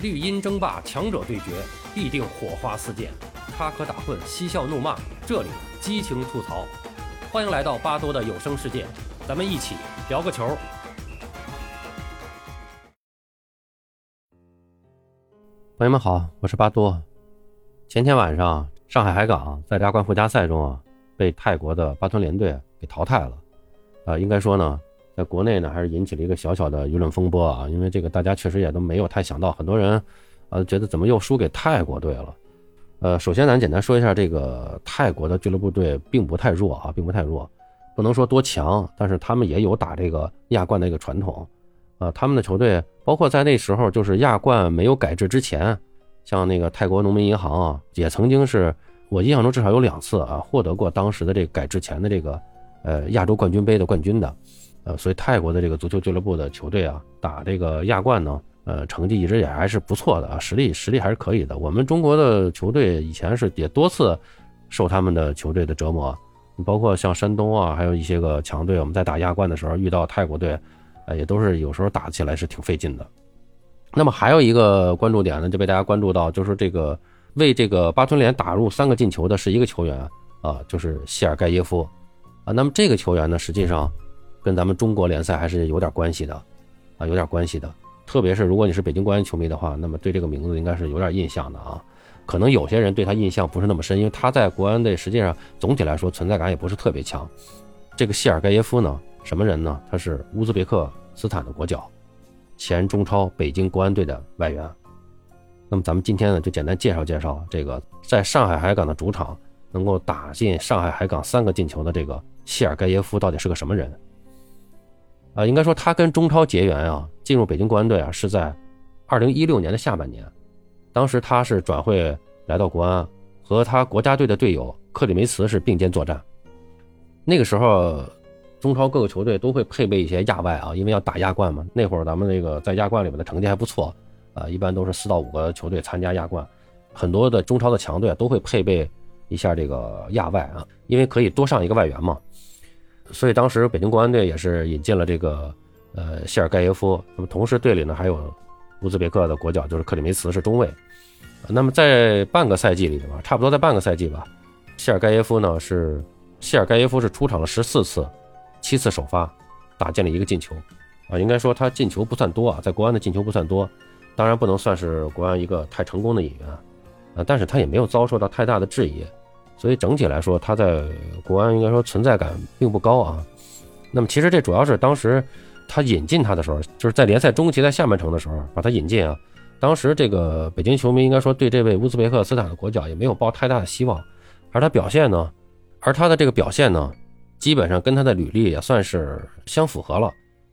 绿茵争霸，强者对决，必定火花四溅，插科打诨，嬉笑怒骂，这里激情吐槽。欢迎来到巴多的有声世界，咱们一起聊个球。朋友们好，我是巴多。前天晚上，上海海港在亚冠附加赛中啊，被泰国的巴吞联队给淘汰了。啊，应该说呢。在国内呢，还是引起了一个小小的舆论风波啊，因为这个大家确实也都没有太想到，很多人，呃，觉得怎么又输给泰国队了？呃，首先咱简单说一下，这个泰国的俱乐部队并不太弱啊，并不太弱，不能说多强，但是他们也有打这个亚冠的一个传统，啊，他们的球队包括在那时候就是亚冠没有改制之前，像那个泰国农民银行啊，也曾经是我印象中至少有两次啊获得过当时的这个改制前的这个呃亚洲冠军杯的冠军的。呃，所以泰国的这个足球俱乐部的球队啊，打这个亚冠呢，呃，成绩一直也还是不错的啊，实力实力还是可以的。我们中国的球队以前是也多次受他们的球队的折磨，包括像山东啊，还有一些个强队，我们在打亚冠的时候遇到泰国队，呃，也都是有时候打起来是挺费劲的。那么还有一个关注点呢，就被大家关注到，就是这个为这个巴吞联打入三个进球的是一个球员啊，就是谢尔盖耶夫啊。那么这个球员呢，实际上。跟咱们中国联赛还是有点关系的，啊，有点关系的。特别是如果你是北京国安球迷的话，那么对这个名字应该是有点印象的啊。可能有些人对他印象不是那么深，因为他在国安队实际上总体来说存在感也不是特别强。这个谢尔盖耶夫呢，什么人呢？他是乌兹别克斯坦的国脚，前中超北京国安队的外援。那么咱们今天呢，就简单介绍介绍这个在上海海港的主场能够打进上海海港三个进球的这个谢尔盖耶夫到底是个什么人？啊，应该说他跟中超结缘啊，进入北京国安队啊，是在二零一六年的下半年。当时他是转会来到国安，和他国家队的队友克里梅茨是并肩作战。那个时候，中超各个球队都会配备一些亚外啊，因为要打亚冠嘛。那会儿咱们那个在亚冠里面的成绩还不错啊，一般都是四到五个球队参加亚冠，很多的中超的强队都会配备一下这个亚外啊，因为可以多上一个外援嘛。所以当时北京国安队也是引进了这个呃谢尔盖耶夫，那么同时队里呢还有乌兹别克的国脚，就是克里梅茨是中卫。那么在半个赛季里头吧，差不多在半个赛季吧，谢尔盖耶夫呢是谢尔盖耶夫是出场了十四次，七次首发，打进了一个进球。啊，应该说他进球不算多啊，在国安的进球不算多，当然不能算是国安一个太成功的引援，啊，但是他也没有遭受到太大的质疑。所以整体来说，他在国安应该说存在感并不高啊。那么其实这主要是当时他引进他的时候，就是在联赛中期在下半程的时候把他引进啊。当时这个北京球迷应该说对这位乌兹别克斯坦的国脚也没有抱太大的希望，而他表现呢，而他的这个表现呢，基本上跟他的履历也算是相符合了。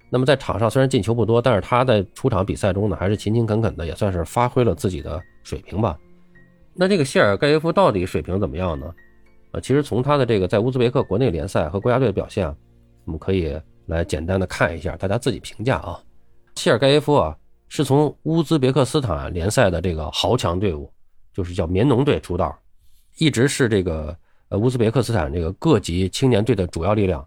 那么在场上虽然进球不多，但是他在出场比赛中呢还是勤勤恳恳的，也算是发挥了自己的水平吧。那这个谢尔盖耶夫到底水平怎么样呢？呃，其实从他的这个在乌兹别克国内联赛和国家队的表现，我们可以来简单的看一下，大家自己评价啊。谢尔盖耶夫啊，是从乌兹别克斯坦联赛的这个豪强队伍，就是叫棉农队出道，一直是这个呃乌兹别克斯坦这个各级青年队的主要力量。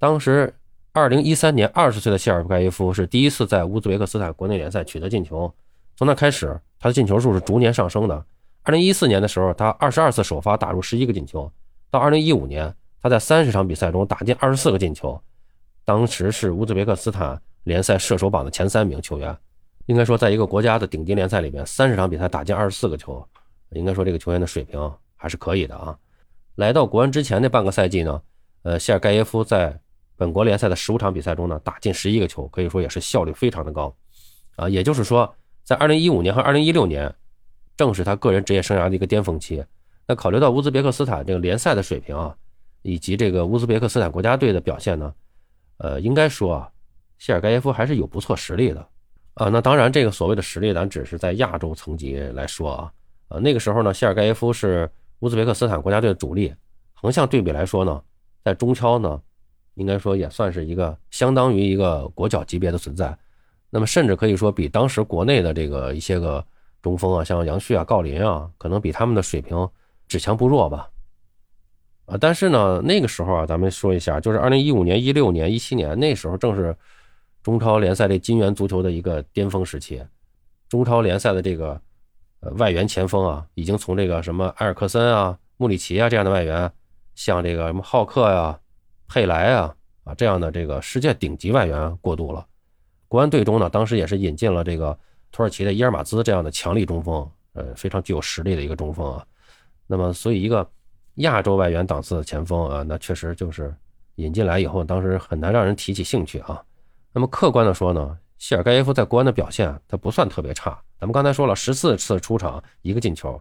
当时二零一三年二十岁的谢尔盖耶夫是第一次在乌兹别克斯坦国内联赛取得进球，从那开始，他的进球数是逐年上升的。二零一四年的时候，他二十二次首发打入十一个进球。到二零一五年，他在三十场比赛中打进二十四个进球，当时是乌兹别克斯坦联赛射手榜的前三名球员。应该说，在一个国家的顶级联赛里面，三十场比赛打进二十四个球，应该说这个球员的水平还是可以的啊。来到国安之前那半个赛季呢，呃，谢尔盖耶夫在本国联赛的十五场比赛中呢，打进十一个球，可以说也是效率非常的高啊。也就是说，在二零一五年和二零一六年。正是他个人职业生涯的一个巅峰期。那考虑到乌兹别克斯坦这个联赛的水平啊，以及这个乌兹别克斯坦国家队的表现呢，呃，应该说啊，谢尔盖耶夫还是有不错实力的啊。那当然，这个所谓的实力，咱只是在亚洲层级来说啊。呃，那个时候呢，谢尔盖耶夫是乌兹别克斯坦国家队的主力。横向对比来说呢，在中超呢，应该说也算是一个相当于一个国脚级别的存在。那么，甚至可以说比当时国内的这个一些个。中锋啊，像杨旭啊、郜林啊，可能比他们的水平只强不弱吧。啊，但是呢，那个时候啊，咱们说一下，就是二零一五年、一六年、一七年那时候，正是中超联赛这金元足球的一个巅峰时期。中超联赛的这个外援前锋啊，已经从这个什么埃尔克森啊、穆里奇啊这样的外援，像这个什么浩克呀、佩莱啊啊这样的这个世界顶级外援过渡了。国安队中呢，当时也是引进了这个土耳其的伊尔马兹这样的强力中锋，呃，非常具有实力的一个中锋啊。那么，所以一个亚洲外援档次的前锋啊，那确实就是引进来以后，当时很难让人提起兴趣啊。那么客观的说呢，谢尔盖耶夫在国安的表现他不算特别差。咱们刚才说了，十四次出场一个进球，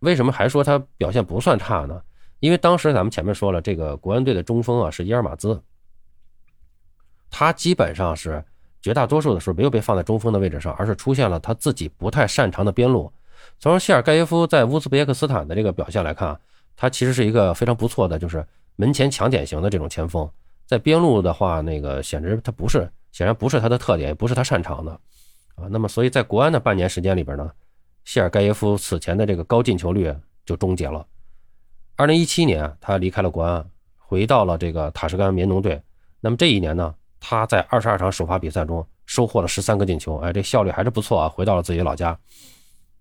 为什么还说他表现不算差呢？因为当时咱们前面说了，这个国安队的中锋啊是伊尔马兹，他基本上是绝大多数的时候没有被放在中锋的位置上，而是出现了他自己不太擅长的边路。从谢尔盖耶夫在乌兹别克斯坦的这个表现来看，他其实是一个非常不错的，就是门前抢点型的这种前锋。在边路的话，那个显然他不是，显然不是他的特点，也不是他擅长的啊。那么，所以在国安的半年时间里边呢，谢尔盖耶夫此前的这个高进球率就终结了。二零一七年，他离开了国安，回到了这个塔什干棉农队。那么这一年呢，他在二十二场首发比赛中收获了十三个进球，哎，这效率还是不错啊。回到了自己老家。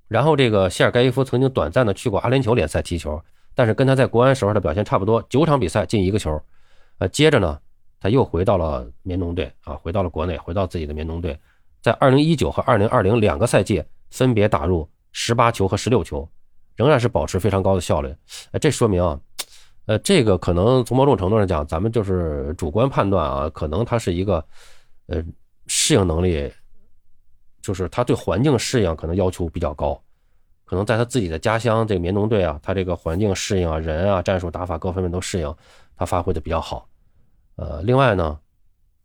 然后这个谢尔盖耶夫曾经短暂的去过阿联酋联赛踢球，但是跟他在国安时候的表现差不多，九场比赛进一个球。呃，接着呢，他又回到了棉农队啊，回到了国内，回到自己的棉农队，在二零一九和二零二零两个赛季分别打入十八球和十六球，仍然是保持非常高的效率。呃，这说明啊，呃，这个可能从某种程度上讲，咱们就是主观判断啊，可能他是一个呃适应能力。就是他对环境适应可能要求比较高，可能在他自己的家乡这个棉农队啊，他这个环境适应啊，人啊，战术打法各方面都适应，他发挥的比较好。呃，另外呢，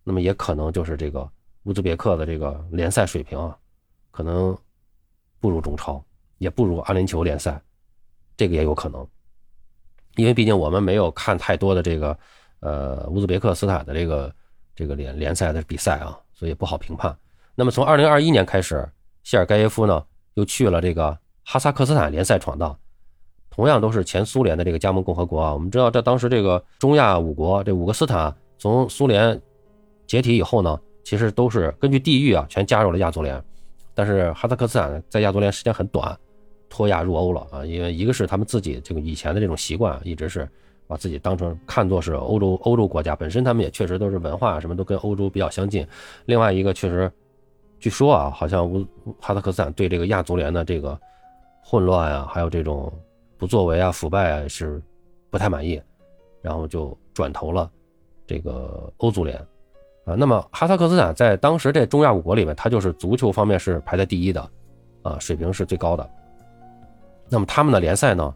那么也可能就是这个乌兹别克的这个联赛水平啊，可能不如中超，也不如阿联酋联赛，这个也有可能，因为毕竟我们没有看太多的这个呃乌兹别克斯坦的这个这个联联赛的比赛啊，所以不好评判。那么从二零二一年开始，谢尔盖耶夫呢又去了这个哈萨克斯坦联赛闯荡，同样都是前苏联的这个加盟共和国啊。我们知道，在当时这个中亚五国这五个斯坦从苏联解体以后呢，其实都是根据地域啊全加入了亚足联。但是哈萨克斯坦在亚足联时间很短，脱亚入欧了啊。因为一个是他们自己这个以前的这种习惯，一直是把自己当成看作是欧洲欧洲国家，本身他们也确实都是文化什么都跟欧洲比较相近。另外一个确实。据说啊，好像乌哈萨克斯坦对这个亚足联的这个混乱啊，还有这种不作为啊、腐败啊，是不太满意，然后就转投了这个欧足联啊。那么哈萨克斯坦在当时这中亚五国里面，它就是足球方面是排在第一的啊，水平是最高的。那么他们的联赛呢，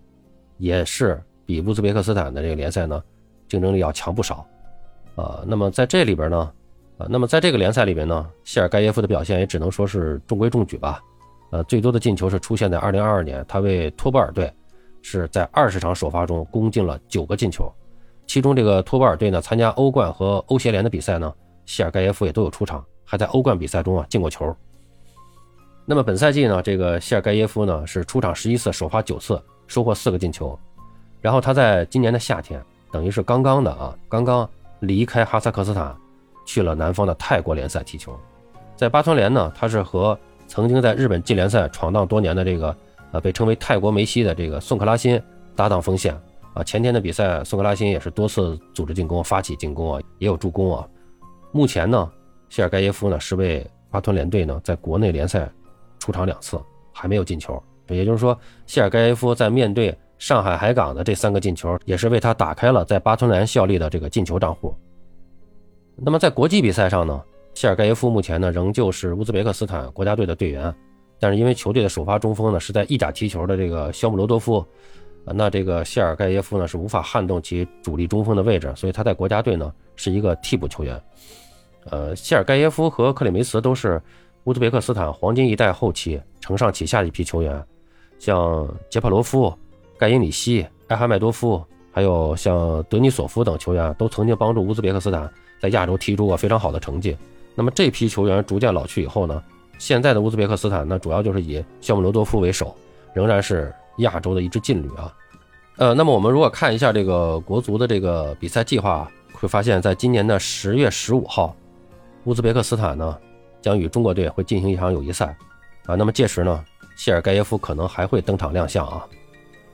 也是比乌兹别克斯坦的这个联赛呢，竞争力要强不少啊。那么在这里边呢。啊，那么在这个联赛里面呢，谢尔盖耶夫的表现也只能说是中规中矩吧。呃，最多的进球是出现在2022年，他为托波尔队是在二十场首发中攻进了九个进球，其中这个托波尔队呢参加欧冠和欧协联的比赛呢，谢尔盖耶夫也都有出场，还在欧冠比赛中啊进过球。那么本赛季呢，这个谢尔盖耶夫呢是出场十一次，首发九次，收获四个进球。然后他在今年的夏天，等于是刚刚的啊，刚刚离开哈萨克斯坦。去了南方的泰国联赛踢球，在巴团联呢，他是和曾经在日本季联赛闯荡多年的这个呃被称为泰国梅西的这个宋克拉辛搭档锋线啊。前天的比赛，宋克拉辛也是多次组织进攻、发起进攻啊，也有助攻啊。目前呢，谢尔盖耶夫呢是为巴团联队呢在国内联赛出场两次，还没有进球。也就是说，谢尔盖耶夫在面对上海海港的这三个进球，也是为他打开了在巴团联效力的这个进球账户。那么在国际比赛上呢，谢尔盖耶夫目前呢仍旧是乌兹别克斯坦国家队的队员，但是因为球队的首发中锋呢是在意甲踢球的这个肖姆罗多夫，那这个谢尔盖耶夫呢是无法撼动其主力中锋的位置，所以他在国家队呢是一个替补球员。呃，谢尔盖耶夫和克里梅茨都是乌兹别克斯坦黄金一代后期承上启下的一批球员，像杰帕罗夫、盖因里希、埃哈迈多夫，还有像德尼索夫等球员都曾经帮助乌兹别克斯坦。在亚洲踢出过非常好的成绩，那么这批球员逐渐老去以后呢，现在的乌兹别克斯坦呢，主要就是以肖姆罗多夫为首，仍然是亚洲的一支劲旅啊。呃，那么我们如果看一下这个国足的这个比赛计划，会发现在今年的十月十五号，乌兹别克斯坦呢将与中国队会进行一场友谊赛，啊。那么届时呢，谢尔盖耶夫可能还会登场亮相啊。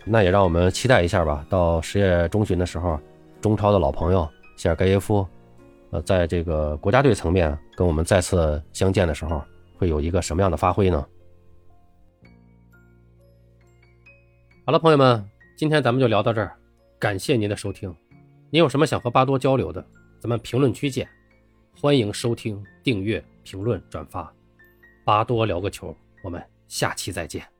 那也让我们期待一下吧。到十月中旬的时候，中超的老朋友谢尔盖耶夫，呃，在这个国家队层面跟我们再次相见的时候，会有一个什么样的发挥呢？好了，朋友们，今天咱们就聊到这儿，感谢您的收听。您有什么想和巴多交流的，咱们评论区见。欢迎收听、订阅、评论、转发，巴多聊个球，我们下期再见。